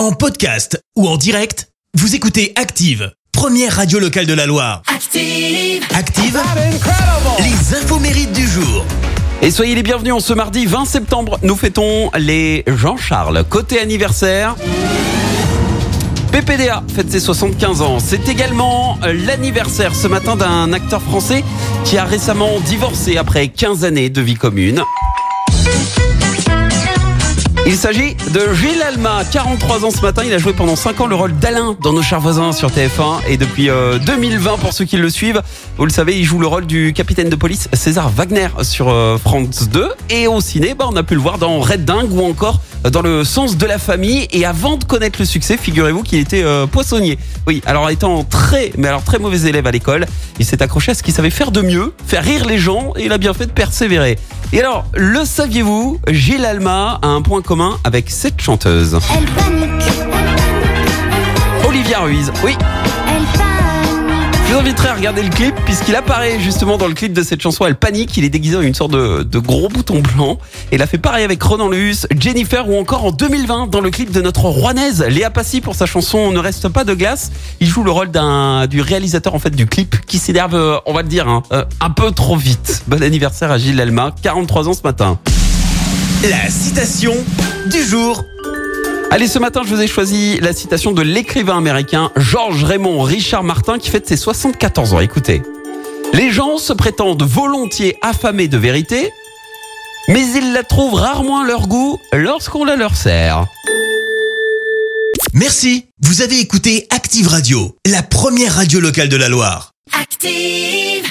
En podcast ou en direct, vous écoutez Active, première radio locale de la Loire. Active. Active, les infos mérites du jour. Et soyez les bienvenus en ce mardi 20 septembre. Nous fêtons les Jean-Charles. Côté anniversaire. PPDA fête ses 75 ans. C'est également l'anniversaire ce matin d'un acteur français qui a récemment divorcé après 15 années de vie commune. Il s'agit de Gilles Alma, 43 ans ce matin. Il a joué pendant 5 ans le rôle d'Alain dans Nos chers voisins sur TF1. Et depuis euh, 2020, pour ceux qui le suivent, vous le savez, il joue le rôle du capitaine de police César Wagner sur euh, France 2. Et au ciné, bah, on a pu le voir dans Red Dingue ou encore dans Le sens de la famille. Et avant de connaître le succès, figurez-vous qu'il était euh, poissonnier. Oui, alors étant très, mais alors très mauvais élève à l'école, il s'est accroché à ce qu'il savait faire de mieux, faire rire les gens, et il a bien fait de persévérer. Et alors, le saviez-vous, Gilles Alma a un point commun avec cette chanteuse. Elle panique, Olivia Ruiz. Oui, elle panique. je vous inviterai à regarder le clip puisqu'il apparaît justement dans le clip de cette chanson. Elle panique, il est déguisé en une sorte de, de gros bouton blanc. Et elle a fait pareil avec Ronan Luce, Jennifer ou encore en 2020 dans le clip de notre Rouennaise, Léa Passy pour sa chanson On ne reste pas de glace. Il joue le rôle d'un du réalisateur en fait du clip qui s'énerve, euh, on va le dire, hein, euh, un peu trop vite. Bon anniversaire à Gilles Alma, 43 ans ce matin. La citation du jour. Allez, ce matin, je vous ai choisi la citation de l'écrivain américain Georges Raymond Richard Martin qui fête ses 74 ans. Écoutez. Les gens se prétendent volontiers affamés de vérité, mais ils la trouvent rarement à leur goût lorsqu'on la leur sert. Merci. Vous avez écouté Active Radio, la première radio locale de la Loire. Active.